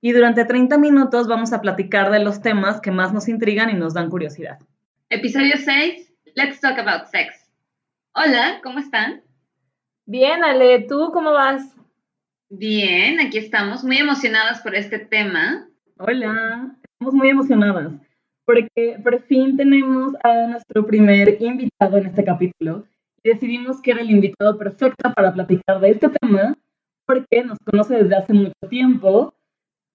Y durante 30 minutos vamos a platicar de los temas que más nos intrigan y nos dan curiosidad. Episodio 6, Let's Talk About Sex. Hola, ¿cómo están? Bien, Ale, ¿tú cómo vas? Bien, aquí estamos, muy emocionadas por este tema. Hola, estamos muy emocionadas porque por fin tenemos a nuestro primer invitado en este capítulo y decidimos que era el invitado perfecto para platicar de este tema porque nos conoce desde hace mucho tiempo.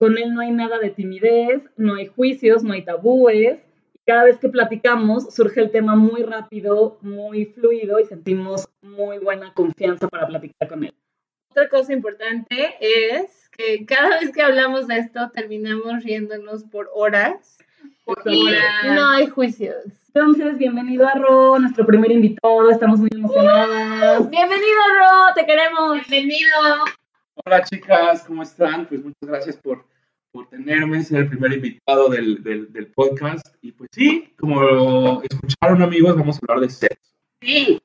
Con él no hay nada de timidez, no hay juicios, no hay tabúes. Cada vez que platicamos surge el tema muy rápido, muy fluido y sentimos muy buena confianza para platicar con él. Otra cosa importante es que cada vez que hablamos de esto terminamos riéndonos por horas y no hay juicios. Entonces, bienvenido a Ro, nuestro primer invitado, estamos muy emocionadas. Bienvenido Ro, te queremos. Bienvenido. Hola chicas, ¿cómo están? Pues muchas gracias por, por tenerme, ser el primer invitado del, del, del podcast. Y pues sí, como escucharon amigos, vamos a hablar de sexo. Sí,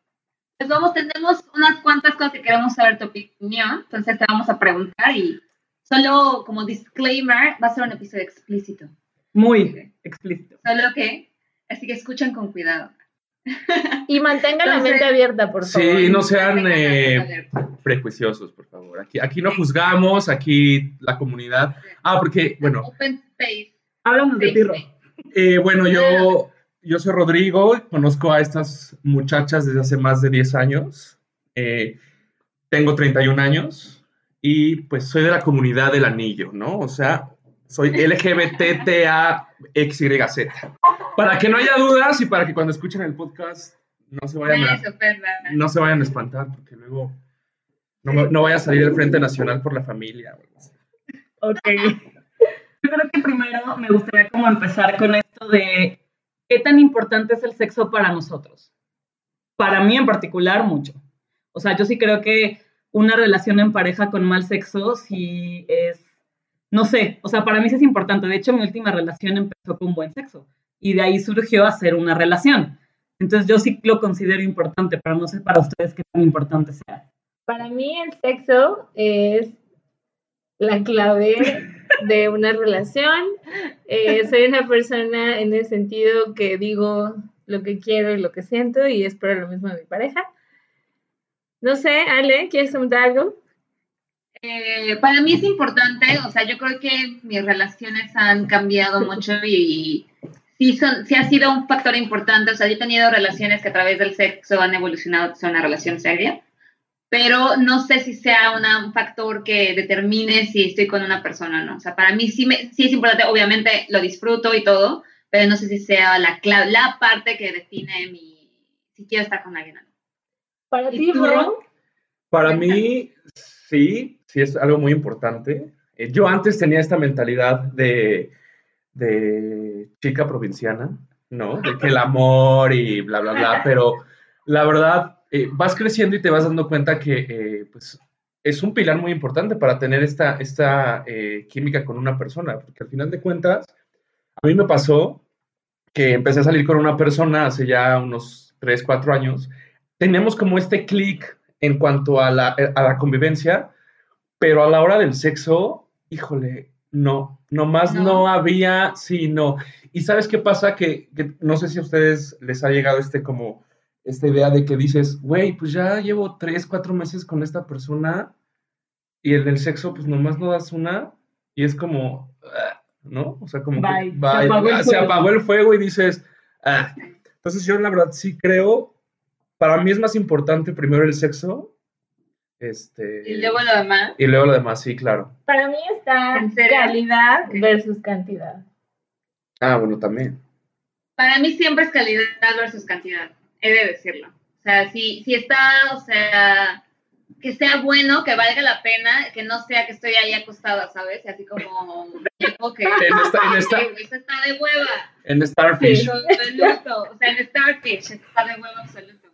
pues vamos, tenemos unas cuantas cosas que queremos saber tu opinión, entonces te vamos a preguntar y solo como disclaimer, va a ser un episodio explícito. Muy explícito. Solo que, así que escuchen con cuidado. Y mantengan la mente abierta, por favor. Sí, no sean eh, prejuiciosos, por favor. Aquí, aquí no juzgamos, aquí la comunidad. Ah, porque, bueno, Open space. Háblanos de ti, Ro. eh, bueno, yo, yo soy Rodrigo, conozco a estas muchachas desde hace más de 10 años. Eh, tengo 31 años y pues soy de la comunidad del anillo, ¿no? O sea, soy LGBTTAXYZ. Para que no haya dudas y para que cuando escuchen el podcast no se vayan a, perra. no se vayan a espantar, porque luego no, no vaya a salir el Frente Nacional por la familia. Ok. Yo creo que primero me gustaría como empezar con esto de qué tan importante es el sexo para nosotros. Para mí en particular, mucho. O sea, yo sí creo que una relación en pareja con mal sexo sí es, no sé, o sea, para mí sí es importante. De hecho, mi última relación empezó con buen sexo y de ahí surgió hacer una relación. Entonces yo sí lo considero importante, pero no sé para ustedes qué tan importante sea. Para mí el sexo es la clave de una relación. Eh, soy una persona en el sentido que digo lo que quiero y lo que siento y espero lo mismo de mi pareja. No sé, Ale, ¿quieres comentar algo? Eh, para mí es importante, o sea, yo creo que mis relaciones han cambiado mucho y, sí, son, sí ha sido un factor importante. O sea, yo he tenido relaciones que a través del sexo han evolucionado hacia una relación seria, pero no sé si sea una- un factor que determine si estoy con una persona o no. O sea, para mí sí, me, sí es importante, obviamente lo disfruto y todo, pero no sé si sea la, la parte que define mi, si quiero estar con alguien o no. Para ¿Y ti? Ron? Para mí, sí, sí es algo muy importante. Eh, yo antes tenía esta mentalidad de, de chica provinciana, ¿no? De que el amor y bla, bla, bla, pero la verdad, eh, vas creciendo y te vas dando cuenta que, eh, pues, es un pilar muy importante para tener esta, esta eh, química con una persona, porque al final de cuentas, a mí me pasó que empecé a salir con una persona hace ya unos 3, 4 años, teníamos como este clic en cuanto a la, a la convivencia, pero a la hora del sexo, híjole, no, nomás no, No. había, sí, no. Y sabes qué pasa, que, que no sé si a ustedes les ha llegado este como, esta idea de que dices, güey, pues ya llevo tres, cuatro meses con esta persona y el sexo, pues nomás no das una y es como, ah, ¿no? O sea, como Bye. que, Se apagó el ah, se fuego. apagó el fuego y dices, ah. Entonces yo la verdad sí creo, para mí es más importante primero el sexo, este, Y luego lo demás. y luego lo demás, sí, claro. Para mí está calidad Ok. versus cantidad. Ah, bueno, también. Para mí siempre es calidad versus cantidad, he de decirlo. O sea, si, si está, o sea, que sea bueno, que valga la pena, que no sea que estoy ahí acostada, ¿sabes? Y así como que En esta- en esta- "Ay, esto está de hueva. En Starfish. Absoluto. O sea, en Starfish está de hueva absoluto.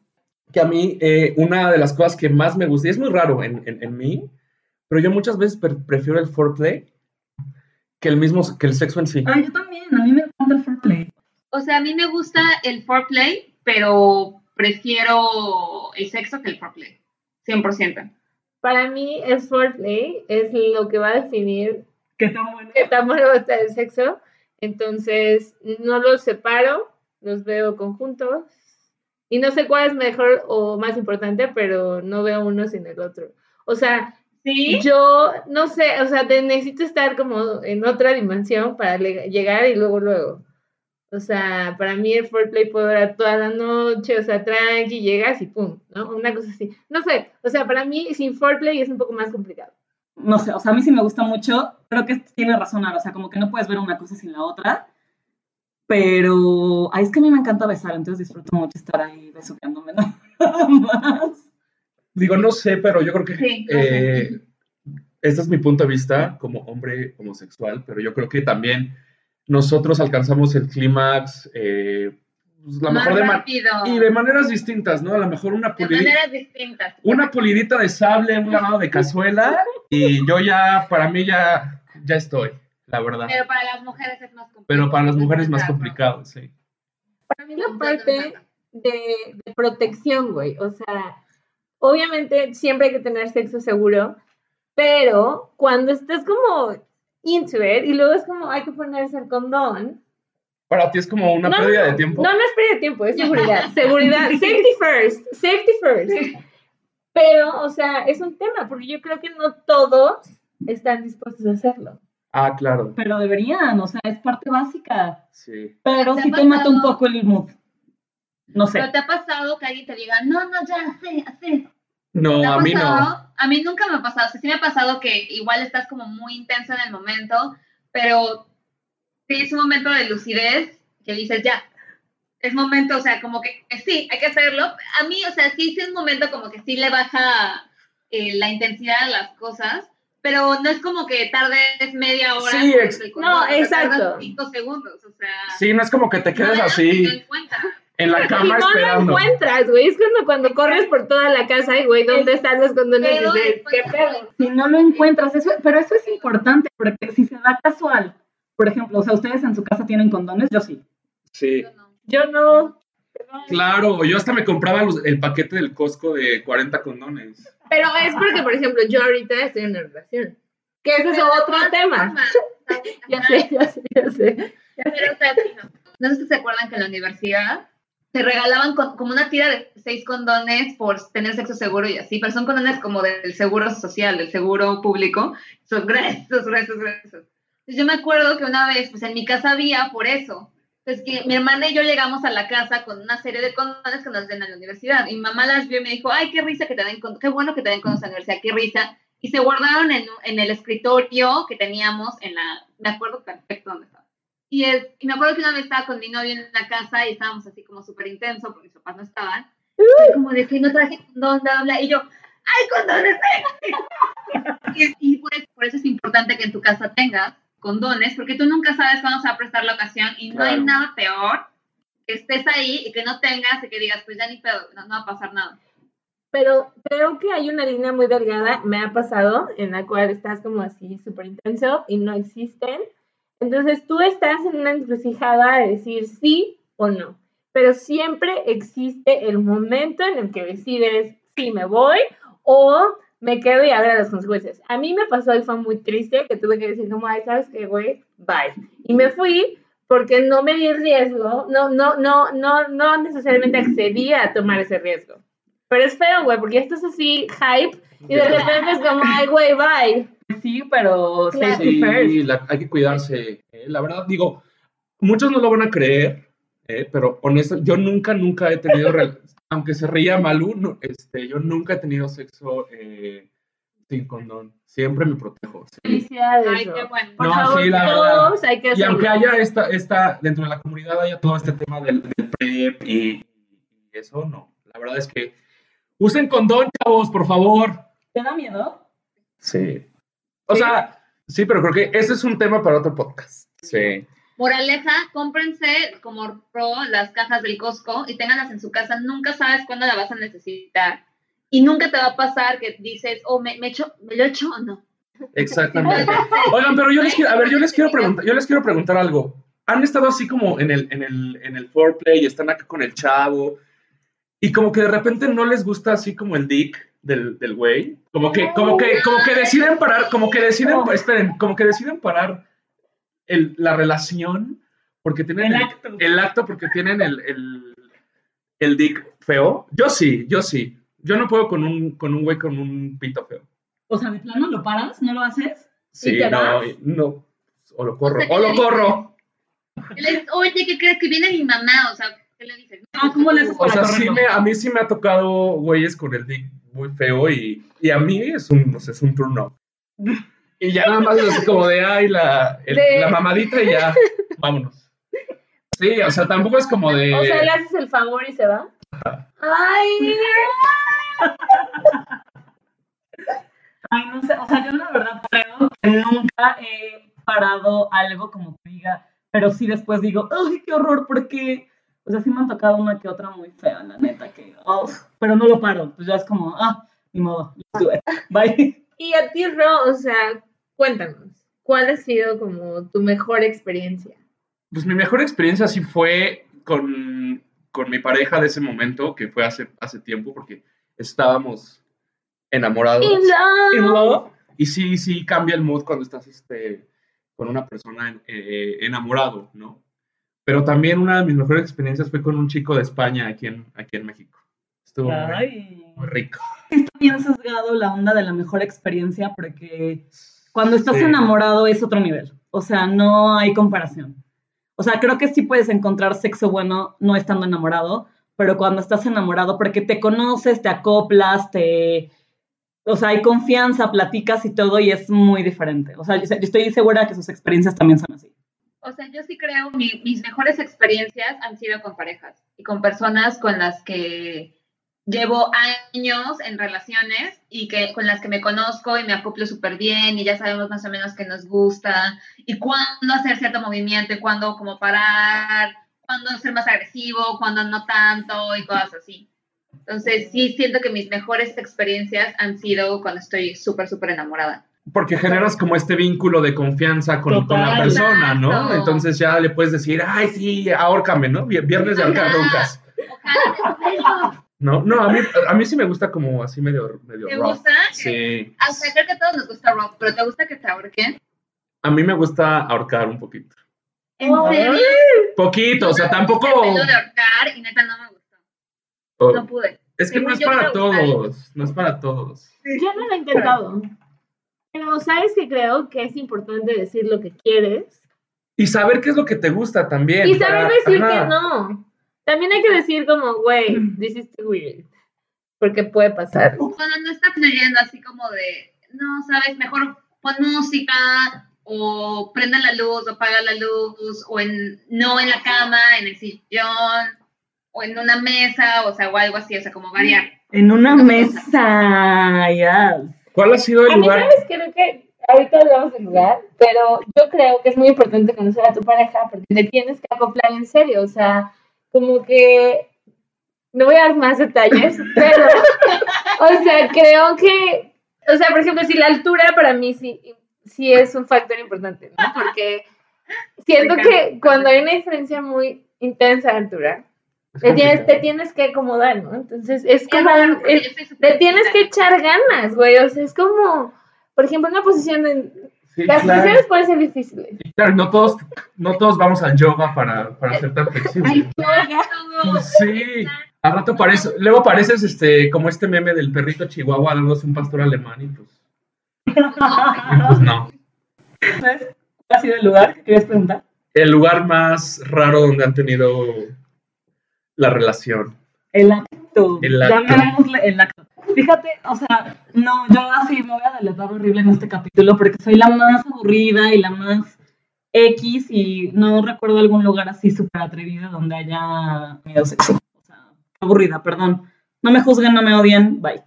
Que a mí eh, una de las cosas que más me gusta, y es muy raro en, en- en mí, pero yo muchas veces pre- prefiero el foreplay que el mismo, que el sexo en sí. Ay, yo también, a mí me encanta el foreplay. O sea, a mí me gusta el foreplay, pero prefiero el sexo que el foreplay. 100%. Para mí, el foreplay es lo que va a definir Qué tan bueno. qué tan bueno está el sexo. Entonces, no los separo, los veo conjuntos. Y no sé cuál es mejor o más importante, pero no veo uno sin el otro. O sea, ¿Sí? yo no sé, o sea, te necesito estar como en otra dimensión para le- llegar y luego, luego. O sea, para mí el foreplay puede durar toda la noche, o sea, tranqui, llegas y pum, ¿no? Una cosa así. No sé, o sea, para mí sin foreplay es un poco más complicado. No sé, o sea, a mí sí me gusta mucho. Creo que tiene razón, o sea, como que no puedes ver una cosa sin la otra. Pero, ay, es que a mí me encanta besar, entonces disfruto mucho estar ahí besuqueándome nada más. Digo, no sé, pero yo creo que Sí, eh, este es mi punto de vista como hombre homosexual, pero yo creo que también nosotros alcanzamos el clímax eh, pues, la Más mejor de rápido. y de maneras distintas, ¿no? A lo mejor una De pulidita, maneras distintas. una pulidita de sable, un lavado de cazuela y yo ya, para mí ya, ya estoy, la verdad. Pero para las mujeres es más complicado. Pero para las mujeres es más complicado, sí. Para mí la parte de, de protección, güey. O sea, obviamente siempre hay que tener sexo seguro, pero cuando estás como into it y luego es como hay que ponerse el condón. Para ti es como una No, pérdida no, de tiempo. No, no es pérdida de tiempo, es seguridad. seguridad. Safety first. Safety first. Pero, o sea, es un tema, porque yo creo que no todos están dispuestos a hacerlo. Ah, claro. Pero deberían, o sea, es parte básica. Sí. Pero ¿Te sí ha te mata un poco el mood. No sé. Pero te ha pasado que alguien te diga, no, no, ya, así, así. No, ¿Te ha a mí no. A mí nunca me ha pasado. O sea, sí me ha pasado que igual estás como muy intenso en el momento, pero sí es un momento de lucidez que dices, ya, es momento, o sea, como que que sí, hay que hacerlo. A mí, o sea, sí, sí es un momento como que sí le baja eh, la intensidad a las cosas, pero no es como que tardes media hora. Sí, con ex- el No, exacto. cinco segundos, o sea. Sí, no es como que te quedes no, así no encuentras. en la cama no lo esperando. encuentras, güey. Es cuando, cuando corres por toda la casa y, güey, ¿dónde están los condones? Si no lo encuentras, eso, pero eso es importante, porque si se da casual, por ejemplo, o sea, ustedes en su casa tienen condones, yo sí. Sí. Yo no. Yo no. Claro, yo hasta me compraba los- el paquete del Costco de 40 condones. Pero es porque, por ejemplo, yo ahorita estoy en una relación. Que ese es otro tema. Ya sé, ya sé, ya sé. Pero, o sea, sí, no. No sé si se acuerdan que en la universidad te regalaban con- como una tira de seis condones por tener sexo seguro y así, pero son condones como del seguro social, del seguro público. Son gruesos, gruesos, gruesos. Entonces, yo me acuerdo que una vez, pues en mi casa había por eso. Entonces, que mi hermana y yo llegamos a la casa con una serie de condones que nos den a la universidad. Y mi mamá las vio y me dijo, ay, qué risa que te den condones, qué bueno que te den condones a la universidad, qué risa. Y se guardaron en, en el escritorio que teníamos en la, me acuerdo perfecto dónde estaba. Y, es- y me acuerdo que una vez estaba con mi novio en la casa y estábamos así como súper intenso porque mis papás no estaban. Y como de que no traje condón, bla, bla, y yo, ¡ay, condones! y y por, eso, por eso es importante que en tu casa tengas condones, porque tú nunca sabes cuándo se va a prestar la ocasión y no hay Claro. nada peor que estés ahí y que no tengas y que digas, pues ya ni pedo, no, no va a pasar nada. Pero creo que hay una línea muy delgada, me ha pasado, en la cual estás como así súper intenso y no existen. Entonces tú estás en una encrucijada de decir sí o no. Pero siempre existe el momento en el que decides si me voy o me quedo y a ver las consecuencias. A mí me pasó y fue muy triste que tuve que decir como, ay, ¿sabes qué, güey? Bye. Y me fui porque no me di el riesgo, no, no, no, no, no necesariamente accedí a tomar ese riesgo. Pero es feo, güey, porque esto es así, hype, y de repente es como, ay, güey, bye. Sí, pero Claro. safety. Sí, la- hay que cuidarse. eh, La verdad, digo, muchos no lo van a creer, eh, pero honesto, yo nunca, nunca he tenido, aunque se reía Malú, no, este, yo nunca he tenido sexo eh, sin condón. Siempre me protejo. sí. Felicidades. Ay, qué bueno. Por No, favor, sí, la verdad. todos hay que Y hacerlo. aunque haya esta, esta, dentro de la comunidad haya todo este tema del, del PrEP y, y eso, no. La verdad es que usen condón, chavos, por favor. ¿Te da miedo? Sí. O ¿Sí? sea, sí, pero creo que ese es un tema para otro podcast. Sí. Moraleja, cómprense como pro las cajas del Costco y ténganlas en su casa. Nunca sabes cuándo la vas a necesitar. Y nunca te va a pasar que dices, oh, me, me, echo, ¿me lo echo o no? Exactamente. Oigan, pero yo les quiero, a ver, yo les quiero preguntar, yo les quiero preguntar algo. ¿Han estado así como en el, en el, en el foreplay y están acá con el chavo? Y como que de repente no les gusta así como el dick del, del güey. Como que, como que, como que deciden parar, como que deciden, esperen, como que deciden parar el, la relación porque tienen El el, acto. el acto porque tienen el, el, el dick feo. Yo sí, yo sí. Yo no puedo con un, con un güey con un pito feo. O sea, ¿de plano lo paras? ¿No lo haces? Sí, te no, vas? no. O lo corro, O sea, o lo corro. Oye, ¿qué crees que viene mi mamá? O sea, ¿qué le dices? Ah, ¿cómo le haces O sea, sí me, a mí sí me ha tocado güeyes con el dick muy feo y, y a mí es un, o sea, es un turn off. Y ya nada más es así como de, ay, la, el- De- la mamadita y ya, vámonos. Sí, o sea, tampoco es como de... O sea, le haces el favor y se va. Ay, Ay, no sé, o sea, yo la verdad creo que nunca he parado algo como que diga, pero sí después digo, ay, qué horror, porque, o sea, sí me han tocado una que otra muy fea, la neta, que, oh, pero no lo paro, pues ya es como, ah, ni modo, bye. y a ti, Ro, o sea, cuéntanos, ¿cuál ha sido como tu mejor experiencia? Pues mi mejor experiencia sí fue con, con mi pareja de ese momento, que fue hace, hace tiempo, porque estábamos enamorados. In love. Y luego, Y sí, sí cambia el mood cuando estás este, con una persona eh, enamorado, ¿no? Pero también una de mis mejores experiencias fue con un chico de España aquí en, aquí en México. Estuvo muy, ay, muy rico. está bien sesgado la onda de la mejor experiencia, porque cuando estás Sí. enamorado es otro nivel, o sea, no hay comparación. O sea, creo que sí puedes encontrar sexo bueno no estando enamorado, pero cuando estás enamorado, porque te conoces, te acoplas, te... O sea, hay confianza, platicas y todo, y es muy diferente. O sea, yo, yo estoy segura que sus experiencias también son así. O sea, yo sí creo, mi- mis mejores experiencias han sido con parejas y con personas con las que llevo años en relaciones y que con las que me conozco y me acoplo súper bien y ya sabemos más o menos qué nos gusta y cuándo hacer cierto movimiento y cuándo como parar, cuándo ser más agresivo, cuándo no tanto y cosas así. Entonces sí siento que mis mejores experiencias han sido cuando estoy súper, súper enamorada. Porque generas como este vínculo de confianza con, con la persona, ¿no? Entonces ya le puedes decir, ay, sí, ahórcame, ¿no? Vi- Viernes de ahorcar Ajá. No, no, a mí, a mí sí me gusta como así medio, medio ¿Te rough. gusta? Sí. O sea, creo que a todos nos gusta rock, pero ¿te gusta que te ahorquen? A mí me gusta ahorcar un poquito. ¿En serio? Poquito, o sea, tampoco... De ahorcar y neta no me gustó. oh, No pude. Es que no es para todos, no es para todos. Yo no lo he intentado. Pero sabes que creo que es importante decir lo que quieres Y saber qué es lo que te gusta también. y saber para- decir ajá. que no. También hay que decir como, güey, this is too weird. Porque puede pasar. Cuando no está fluyendo así como de, no, sabes, mejor pon música o prende la luz o apaga la luz o en, no en la cama, en el sillón o en una mesa, o sea, o algo así, o sea, como variar. En una mesa, ya. ¿Cuál ha sido el A mí, lugar? ¿sabes? Creo que ahorita hablamos del lugar, pero yo creo que es muy importante conocer a tu pareja porque te tienes que acoplar en serio. O sea, como que. No voy a dar más detalles, pero. o sea, creo que. O sea, por ejemplo, si la altura para mí sí, sí es un factor importante, ¿no? Porque siento que cuando hay una diferencia muy intensa de altura, te tienes, te que acomodar, ¿no? Entonces es como. es- le tienes que echar ganas, güey. O sea, es como, por ejemplo, una posición en. Sí, Las claro. posiciones pueden ser difíciles. Claro, no todos, no todos vamos al yoga para, para ser tan flexibles. Pues sí, al rato pareces, luego pareces este, como este meme del perrito chihuahua dándose un pastor alemán y pues, pues no. ¿Sabes cuál ha sido el lugar que querías preguntar? El lugar más raro donde han tenido la relación. El acto. El acto. Llamémosle el acto. Fíjate, o sea, no, yo así me voy a deletar horrible en este capítulo porque soy la más aburrida y la más X y no recuerdo algún lugar así súper atrevido donde haya tenido sexo. O sea, aburrida, perdón. No me juzguen, no me odien, bye.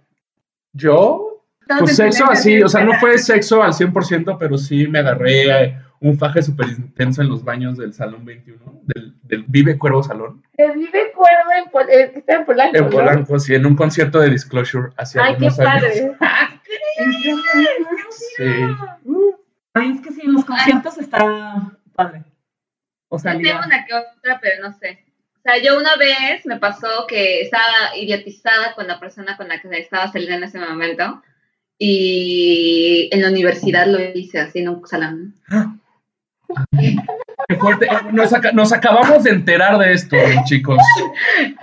Yo, Pues sexo así, o sea, no fue sexo al 100%, pero sí me agarré eh, un faje súper intenso en los baños del Salón 21, del, del Vive Cuervo Salón, Que vive cuerdo en, Pol- eh, está en Polanco. en ¿no? Polanco, sí, en un concierto de Disclosure hace Ay, qué algunos años. padre. Sí. Ay, es que sí, en los conciertos está padre. O sea, Yo tengo una que otra, pero no sé. O sea, yo una vez me pasó que estaba idiotizada con la persona con la que estaba saliendo en ese momento. Y en la universidad lo hice así en un salón. Qué fuerte. Nos, aca- nos acabamos de enterar de esto, chicos.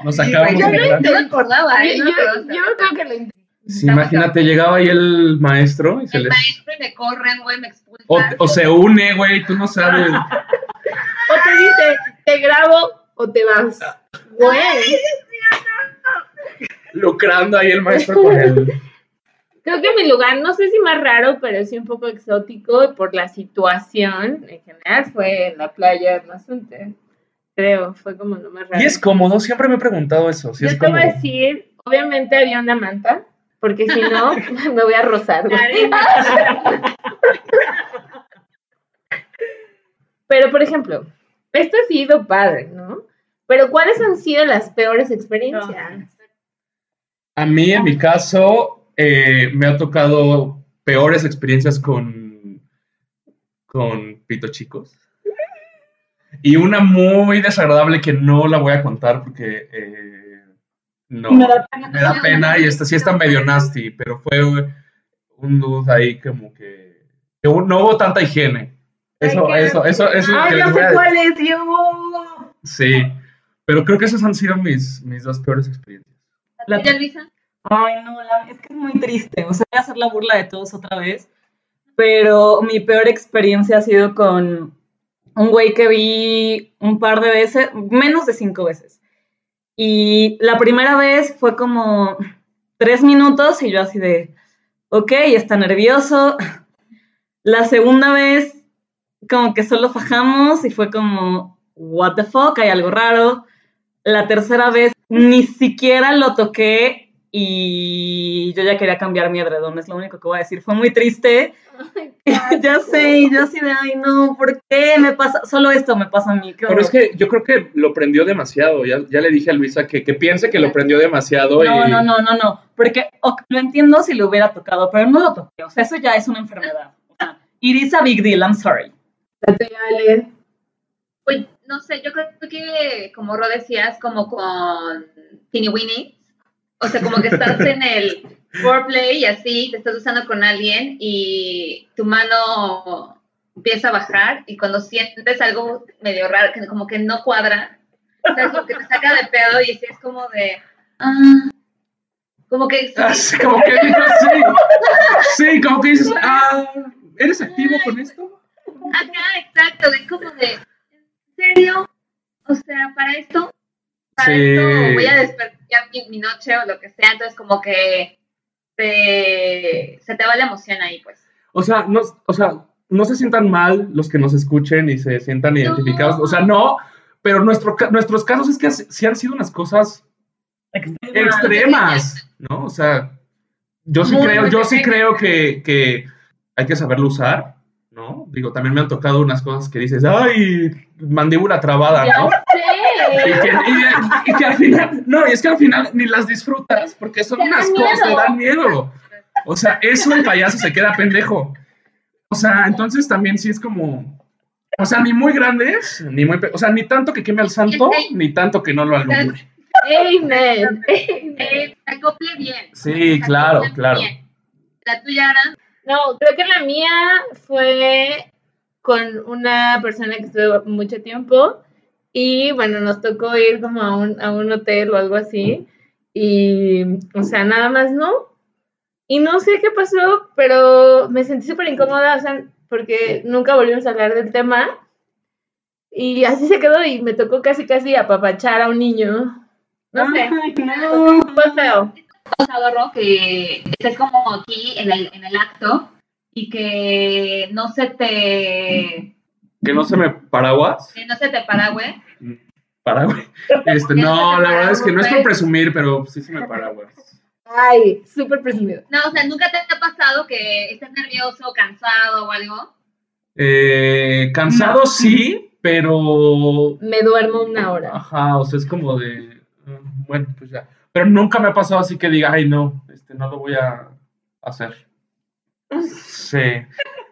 Nos acabamos Yo de no, enterar. no me acordaba, ¿eh? Yo, yo, yo creo que lo intenté. Sí, imagínate, llegaba ahí el maestro y se El les... maestro y me corren, güey, me expulsan. O, o se une, güey, tú no sabes. O te dice, te grabo o te vas. Güey. Lucrando ahí el maestro con él. Creo que mi lugar, no sé si más raro, pero sí un poco exótico por la situación en general, fue en la playa de Mazunte. Creo, fue como lo más raro. Y es cómodo, siempre me he preguntado eso. Si Yo es te voy a cómodo. decir, obviamente había una manta, porque si no, me voy a rozar. Pero, por ejemplo, esto ha sido padre, ¿no? Pero, ¿cuáles han sido las peores experiencias? A mí, en mi caso, eh, me ha tocado peores experiencias con, con pito chicos. Y una muy desagradable que no la voy a contar porque eh, no Me da pena. me da pena y esta sí está medio nasty, pero fue un dude ahí como que, que no hubo tanta higiene. Eso, Ay, eso, eso, eso Ay, sé cuál es, yo. Sí, pero creo que esas han sido mis, mis dos peores experiencias. La- ¿Ya, Luisa? Ay, no, la- es que es muy triste. O sea, voy a hacer la burla de todos otra vez. Pero mi peor experiencia ha sido con un güey que vi un par de veces, menos de cinco veces. Y la primera vez fue como tres minutos y yo así de, ok, está nervioso. La segunda vez, como que solo fajamos y fue como, what the fuck, hay algo raro. La tercera vez, ni siquiera lo toqué y yo ya quería cambiar mi edredón, es lo único que voy a decir. Fue muy triste. ya sé, y yo así de, ay no, ¿por qué me pasa? Solo esto me pasa a mí. Pero es horror". que yo creo que lo prendió demasiado. Ya, ya le dije a Luisa que, que piense que lo prendió demasiado. No, y... no, no, no, no, porque lo entiendo si lo hubiera tocado, pero no lo toqué, o sea, eso ya es una enfermedad. O sea, it is a big deal, I'm sorry. Pues no sé, yo creo que como Ro decías, como con Teeny Winnie, o sea, como que estás en el foreplay y así, te estás usando con alguien y tu mano empieza a bajar y cuando sientes algo medio raro, que como que no cuadra, ¿sabes? Como que te saca de pedo y sí es como de... ah, como que... Así como que sí. Sí, como que dices, ah, ¿eres activo con esto? Ajá, exacto, es como de... ¿En serio? O sea, para esto para Sí. esto voy a despertar mi, mi noche o lo que sea, entonces como que te- se te va la emoción ahí, pues. O sea, no, o sea, no se sientan mal los que nos escuchen y se sientan identificados. O sea, no, pero nuestro, nuestros casos es que sí han sido unas cosas extremas, ¿no? O sea, yo sí Muy, creo, muy yo sí creo que, que hay que saberlo usar, ¿no? Digo, también me han tocado unas cosas que dices, ay, mandíbula trabada, ¿no? Y que, y- y que al final, no, y es que al final ni las disfrutas porque son Te unas cosas, te dan miedo. O sea, eso el payaso se queda pendejo. O sea, entonces también sí es como, o sea, ni muy grandes, ni muy, o sea, ni tanto que queme al santo, ni tanto que no lo alumbre. Amen. Amen. Acople bien. Sí, claro, acople claro. bien. La tuya, Ara, No, creo que la mía fue con una persona que estuve mucho tiempo y bueno, nos tocó ir como a un, a un hotel o algo así y, o sea, nada más no. Y no sé qué pasó, pero me sentí súper incómoda, o sea, porque nunca volvimos a hablar del tema y así se quedó y me tocó casi casi apapachar a un niño. No sé, no. fue feo. que estés como aquí en el, en el acto y que no se te, Que no se me paraguas. que no se te paragüe. Paraguas. Este, no, la verdad es que no es por presumir, pero sí se me paraguas. Ay, súper presumido. No, o sea, ¿nunca te ha pasado que estés nervioso, cansado o algo? Eh, cansado No. sí, pero Me duermo una hora. Ajá, o sea, es como de, mm, bueno, pues ya. Pero nunca me ha pasado así que diga, ay, no, este, no lo voy a hacer. Sí,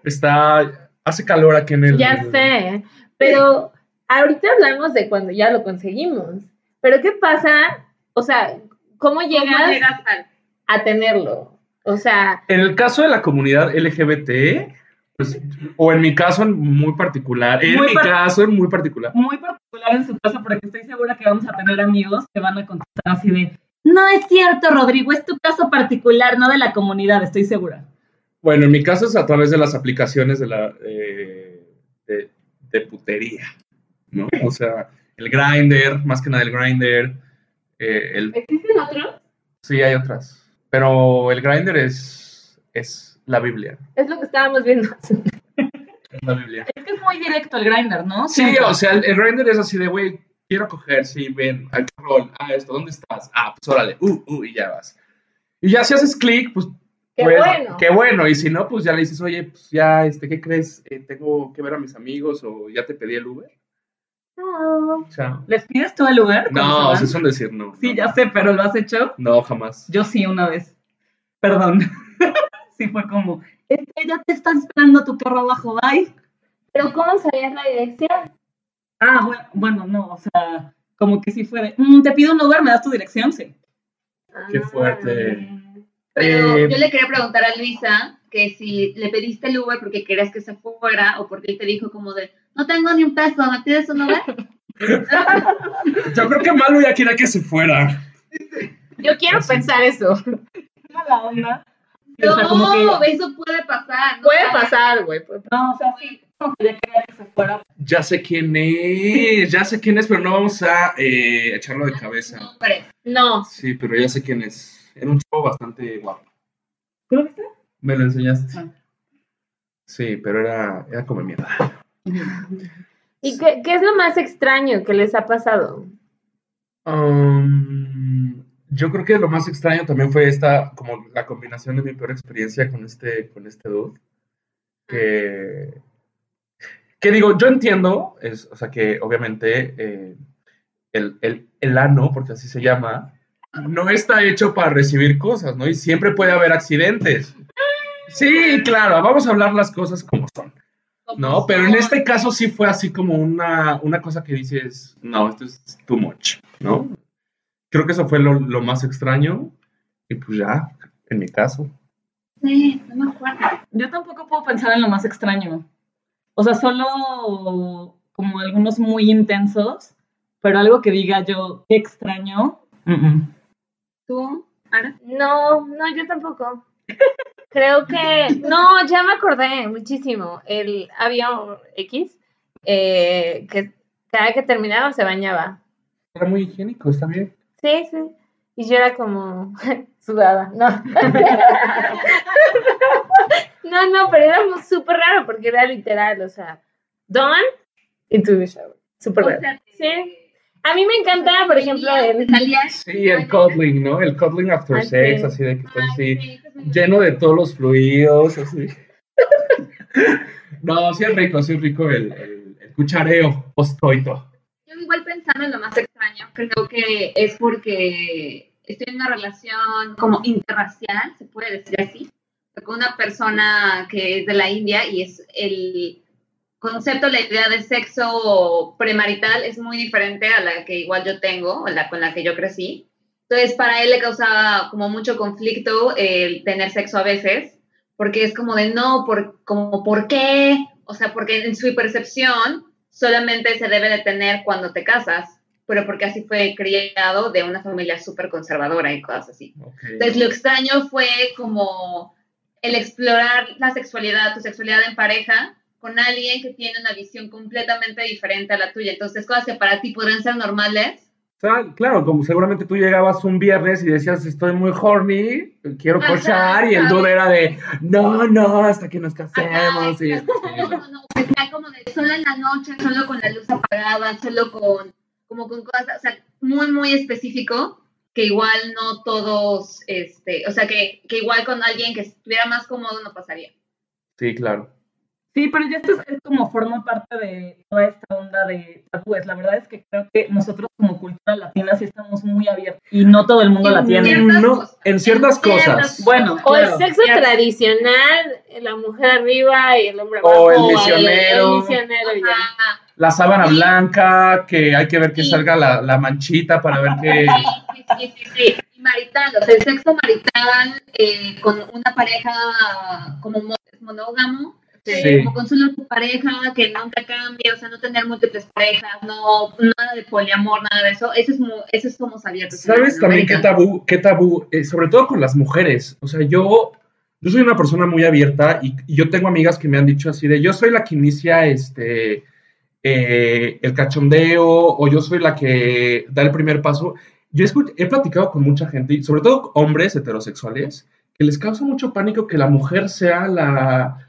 está, hace calor aquí en el... Ya sé, pero ahorita hablamos de cuando ya lo conseguimos. Pero ¿qué pasa? O sea, ¿cómo llegas, ¿Cómo llegas al...? a tenerlo? O sea, En el caso de la comunidad LGBT, pues, o en mi caso en muy particular, en Muy mi par- caso en muy particular. Muy particular en su caso, porque estoy segura que vamos a tener amigos que van a contestar así de, no es cierto, Rodrigo, es tu caso particular, no de la comunidad, estoy segura. Bueno, en mi caso es a través de las aplicaciones de la eh, de, de putería, ¿no? O sea, el grinder, más que nada el grinder, eh, el ¿existen otros? Sí, hay otras. Pero el grinder es, es la Biblia. Es lo que estábamos viendo. Es la Biblia. Es que es muy directo el grinder, ¿no? Sí, Siempre. o sea, el, el grinder es así de, güey, quiero coger, sí, ven, al rol, ah, esto, ¿dónde estás? Ah, pues órale, uh, uh, y ya vas. Y ya si haces clic, pues, Qué pues, bueno. qué bueno. Y si no, pues ya le dices, oye, pues ya, este, ¿qué crees? Eh, tengo que ver a mis amigos o ya te pedí el Uber. No. O sea, ¿Les pides tú el lugar? no, se son decir no. Sí, no. ya sé, pero ¿lo has hecho? No, jamás. Yo sí, una vez. Perdón. sí, fue como, este ya te está esperando tu carro abajo, bye. Pero ¿cómo sabías la dirección? Ah, bueno, bueno, no, o sea, como que sí fue de, "Mm, te pido un lugar, ¿me das tu dirección? Sí. Qué fuerte. Pero Eh, yo le quería preguntar a Luisa que si le pediste el Uber porque querías que se fuera o porque él te dijo como de, no tengo ni un peso, ¿me pides un Uber? Yo creo que Malo ya quería que se fuera. Yo quiero pensar eso. Mala onda. No, o sea, como que, eso puede pasar. ¿no? Puede pasar, güey. no, o sea, sí, ya quería que se fuera. Ya sé quién es, ya sé quién es, pero no vamos a eh, echarlo de cabeza. Hombre, No. Sí, pero ya sé quién es. Era un chavo bastante guapo. ¿Tú lo viste? Me lo enseñaste. Ah. Sí, pero era, era como mierda. ¿Y qué, qué es lo más extraño que les ha pasado? Um, yo creo que lo más extraño también fue esta, como la combinación de mi peor experiencia con este, con este dude. Que, que digo, yo entiendo, es, o sea, que obviamente eh, el, el, el ano, porque así se llama, no está hecho para recibir cosas, ¿no? Y siempre puede haber accidentes. Sí, claro, vamos a hablar las cosas como son. No, pero en este caso sí fue así como una, una cosa que dices, no, esto es too much, ¿no? Creo que eso fue lo, lo más extraño y pues ya, en mi caso. sí, no me acuerdo. Yo tampoco puedo pensar en lo más extraño. O sea, solo como algunos muy intensos, pero algo que diga yo, qué extraño. mm, mm. No, no, yo tampoco. Creo que. No, ya me acordé muchísimo. El avión X, eh, que cada que terminaba se bañaba. Era muy higiénico, está bien. Sí, sí. Y yo era como sudada. No. no, no, pero era muy- súper raro porque era literal, o sea, Don y tu shower. Súper O raro. sea, Sí. A mí me encanta, por ejemplo, el. salías- Sí, el cuddling, ¿no? El cuddling after Ah, sex, sí. así de que estás así, sí, es lleno de todos los fluidos, así. No, sí es rico, sí es rico el, el, el cuchareo postoito. Yo igual pensando en lo más extraño, creo que es porque estoy en una relación como interracial, se puede decir así, con una persona que es de la India y es el concepto, la idea de sexo premarital es muy diferente a la que igual yo tengo, o la con la que yo crecí. Entonces, para él le causaba como mucho conflicto el tener sexo a veces, porque es como de no, por, como, ¿por qué? O sea, porque en su percepción solamente se debe de tener cuando te casas, pero porque así fue criado de una familia súper conservadora y cosas así. Ok. Entonces, lo extraño fue como el explorar la sexualidad, tu sexualidad en pareja, con alguien que tiene una visión completamente diferente a la tuya. Entonces, cosas que para ti podrían ser normales. Claro, como seguramente tú llegabas un viernes y decías, estoy muy horny, quiero Ajá, cochar, y el dude era de, no, no, hasta que nos Ajá, casemos. y- exacto. No, no, no, que sea como de solo en la noche, solo con la luz apagada, solo con, como con cosas, o sea, muy, muy específico. que igual no todos, este, o sea, que, que igual con alguien que estuviera más cómodo no pasaría. Sí, claro. Sí, pero ya esto es, es como forma parte de toda esta onda de tabúes. La verdad es que creo que nosotros como cultura latina sí estamos muy abiertos y no todo el mundo la tiene. Ciertas No, cosas. en ciertas cosas. Bueno, O el sexo Claro. tradicional, la mujer arriba y el hombre abajo. O el misionero. El, misionero ya. Ajá. La sábana Sí. blanca, que hay que ver que Sí. salga la, la manchita para ver que... Sí, sí, sí, sí. Y marital, o sea, el sexo marital eh, con una pareja como mo- monógamo, Sí. como con solo tu pareja que nunca cambia, o sea, no tener múltiples parejas, no nada de poliamor, nada de eso, eso es mu- eso somos abiertos. en ¿Sabes también qué tabú? Qué tabú, Eh, sobre todo con las mujeres. O sea, yo, yo soy una persona muy abierta y, y yo tengo amigas que me han dicho así de, yo soy la que inicia este, eh, el cachondeo o yo soy la que da el primer paso. Yo he, platicado con mucha gente, y sobre todo hombres heterosexuales, que les causa mucho pánico que la mujer sea la,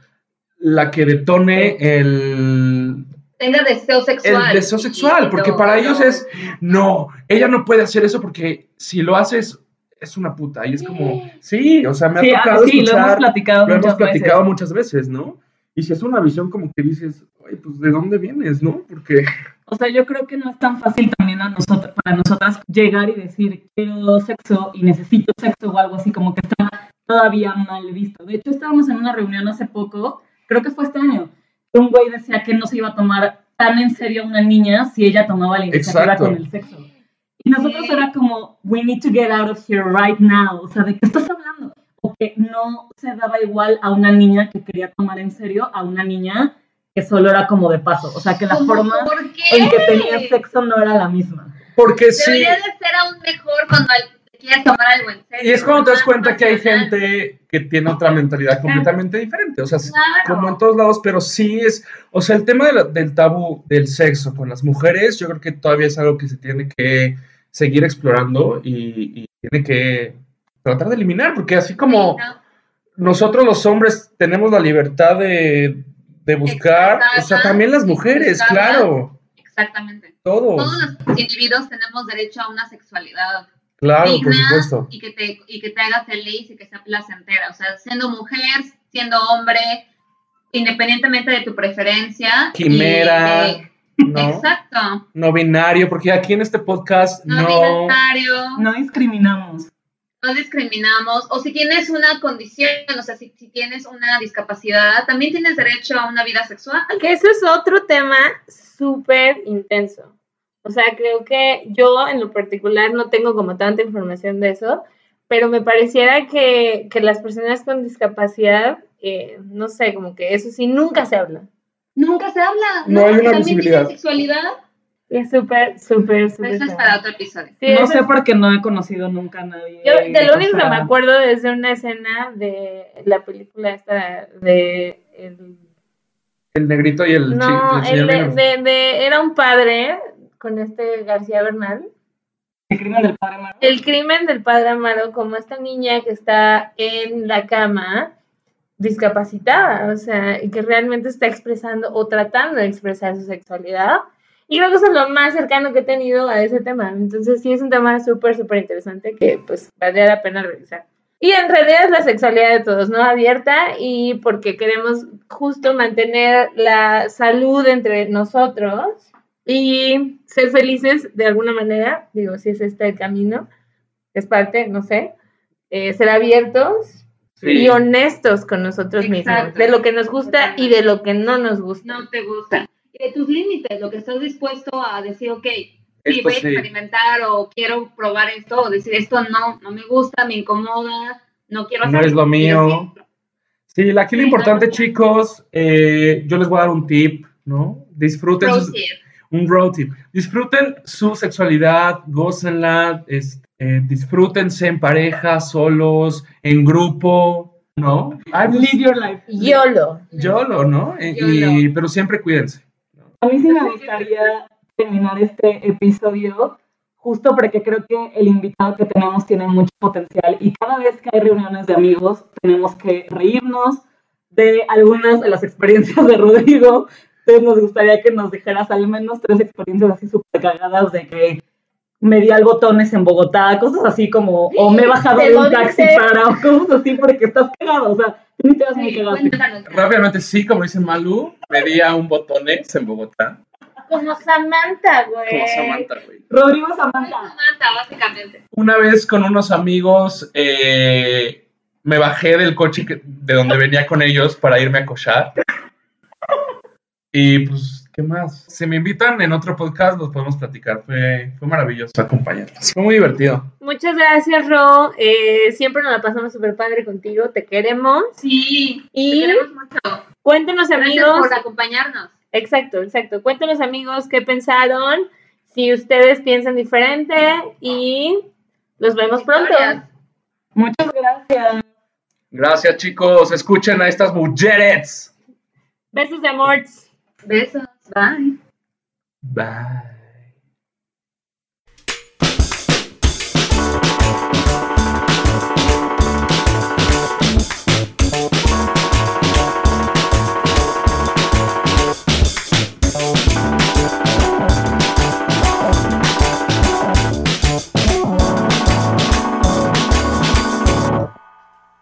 la que detone el, Tenga deseo sexual. el deseo sexual, porque para ellos lo- es, no, ella no puede hacer eso porque si lo haces es una puta. Y es como, sí, o sea, me ha Sí, tocado sí, lo hemos escuchar, platicado lo hemos muchas platicado veces. muchas veces, ¿no? Y si es una visión como que dices, ay, pues ¿de dónde vienes, no? Porque, O sea, yo creo que no es tan fácil también a nosotros, para nosotras llegar y decir quiero sexo y necesito sexo o algo así, como que está todavía mal visto. De hecho, estábamos en una reunión hace poco, creo que fue este año, que un güey decía que no se iba a tomar tan en serio a una niña si ella tomaba la iniciativa Exacto. con el sexo. Y nosotros era como, we need to get out of here right now. O sea, ¿de qué estás hablando? O que no se daba igual a una niña que quería tomar en serio a una niña que solo era como de paso. O sea, que la forma en que tenía sexo no era la misma. porque sí. Debería de ser aún mejor cuando quieres tomar algo en serio. Y es cuando te das cuenta que hay gente que tiene otra mentalidad completamente diferente. O sea, Claro. como en todos lados, pero sí es, o sea, el tema de la- del tabú del sexo con las mujeres, yo creo que todavía es algo que se tiene que seguir explorando y, y tiene que tratar de eliminar, porque así como Sí, ¿no? nosotros los hombres tenemos la libertad de, de buscar, o sea, también las mujeres, claro, Exactamente. todos, Todos los individuos tenemos derecho a una sexualidad claro, por supuesto. y que te y que te haga feliz y que sea placentera. O sea, siendo mujer, siendo hombre, independientemente de tu preferencia. y Quimera, de- ¿no? Exacto. No binario, porque aquí en este podcast No, no, binario, no. No discriminamos. discriminamos. O si tienes una condición, o sea, si, si tienes una discapacidad, también tienes derecho a una vida sexual. Que eso es otro tema súper intenso. O sea, creo que yo en lo particular no tengo como tanta información de eso, pero me pareciera que, que las personas con discapacidad, eh, no sé, como que eso sí, nunca se habla. Nunca se habla. No hay una visibilidad. sexualidad. Es súper, súper, súper. Eso es para otro episodio. Sí, no sé es- porque no he conocido nunca a nadie. Yo de lo único que me acuerdo es de una escena de la película esta de el, el negrito y el, no, el señor el de, menor. de- de- era un padre con este García Bernal. El crimen del padre Amaro. El crimen del padre Amaro, como esta niña que está en la cama discapacitada, o sea, y que realmente está expresando o tratando de expresar su sexualidad. Y creo que eso es lo más cercano que he tenido a ese tema. Entonces sí es un tema súper, súper interesante que pues valdría la pena revisar. Y en realidad es la sexualidad de todos, ¿no? Abierta y porque queremos justo mantener la salud entre nosotros y ser felices de alguna manera, digo, si es este el camino, es parte, no sé, eh, ser abiertos Sí. y honestos con nosotros mismos, de lo que nos gusta y de lo que no nos gusta. No te gusta. Y de tus límites, lo que estás dispuesto a decir, ok, sí, Esto voy a sí. experimentar o quiero probar esto, o decir, esto no, no me gusta, me incomoda, no quiero No hacerlo. es lo mío. Sí, aquí lo importante, chicos, eh, yo les voy a dar un tip, ¿no? Disfruten sus-. Un road tip. Disfruten su sexualidad, gócenla, es- eh, disfrútense en pareja, solos, en grupo, ¿no? Ay, pues, Live your life. YOLO. YOLO, ¿no? Eh, YOLO. y- pero siempre cuídense. A mí sí me gustaría terminar este episodio justo porque creo que el invitado que tenemos tiene mucho potencial y cada vez que hay reuniones de amigos tenemos que reírnos de algunas de las experiencias de Rodrigo. Entonces nos gustaría que nos dijeras al menos tres experiencias así súper cagadas de que me di al botones en Bogotá, cosas así como, o me he bajado ¿Te de un taxi para, o cosas así, porque estás cagado, o sea, tú te vas muy Sí, cagado. Rápidamente, sí, como dice Malu, medía un botones en Bogotá. Como Samantha, güey. Como Samantha, güey. Rodrigo Samantha. Samantha, básicamente. Una vez con unos amigos eh, me bajé del coche que- de donde venía con ellos para irme a cochar. Y pues, ¿qué más? Si me invitan en otro podcast, los podemos platicar. Fue, fue maravilloso acompañarlos. Fue muy divertido. Muchas gracias, Ro. Eh, siempre nos la pasamos súper padre contigo. Te queremos. Sí, Y- te queremos mucho. Cuéntenos, Gracias amigos. por acompañarnos. Exacto, exacto. Cuéntenos, amigos, qué pensaron. Si ustedes piensan diferente. Y los vemos pronto. Muchas gracias. Gracias, chicos. Escuchen a estas mujeres. Besos de amor. Besos. Bye. Bye.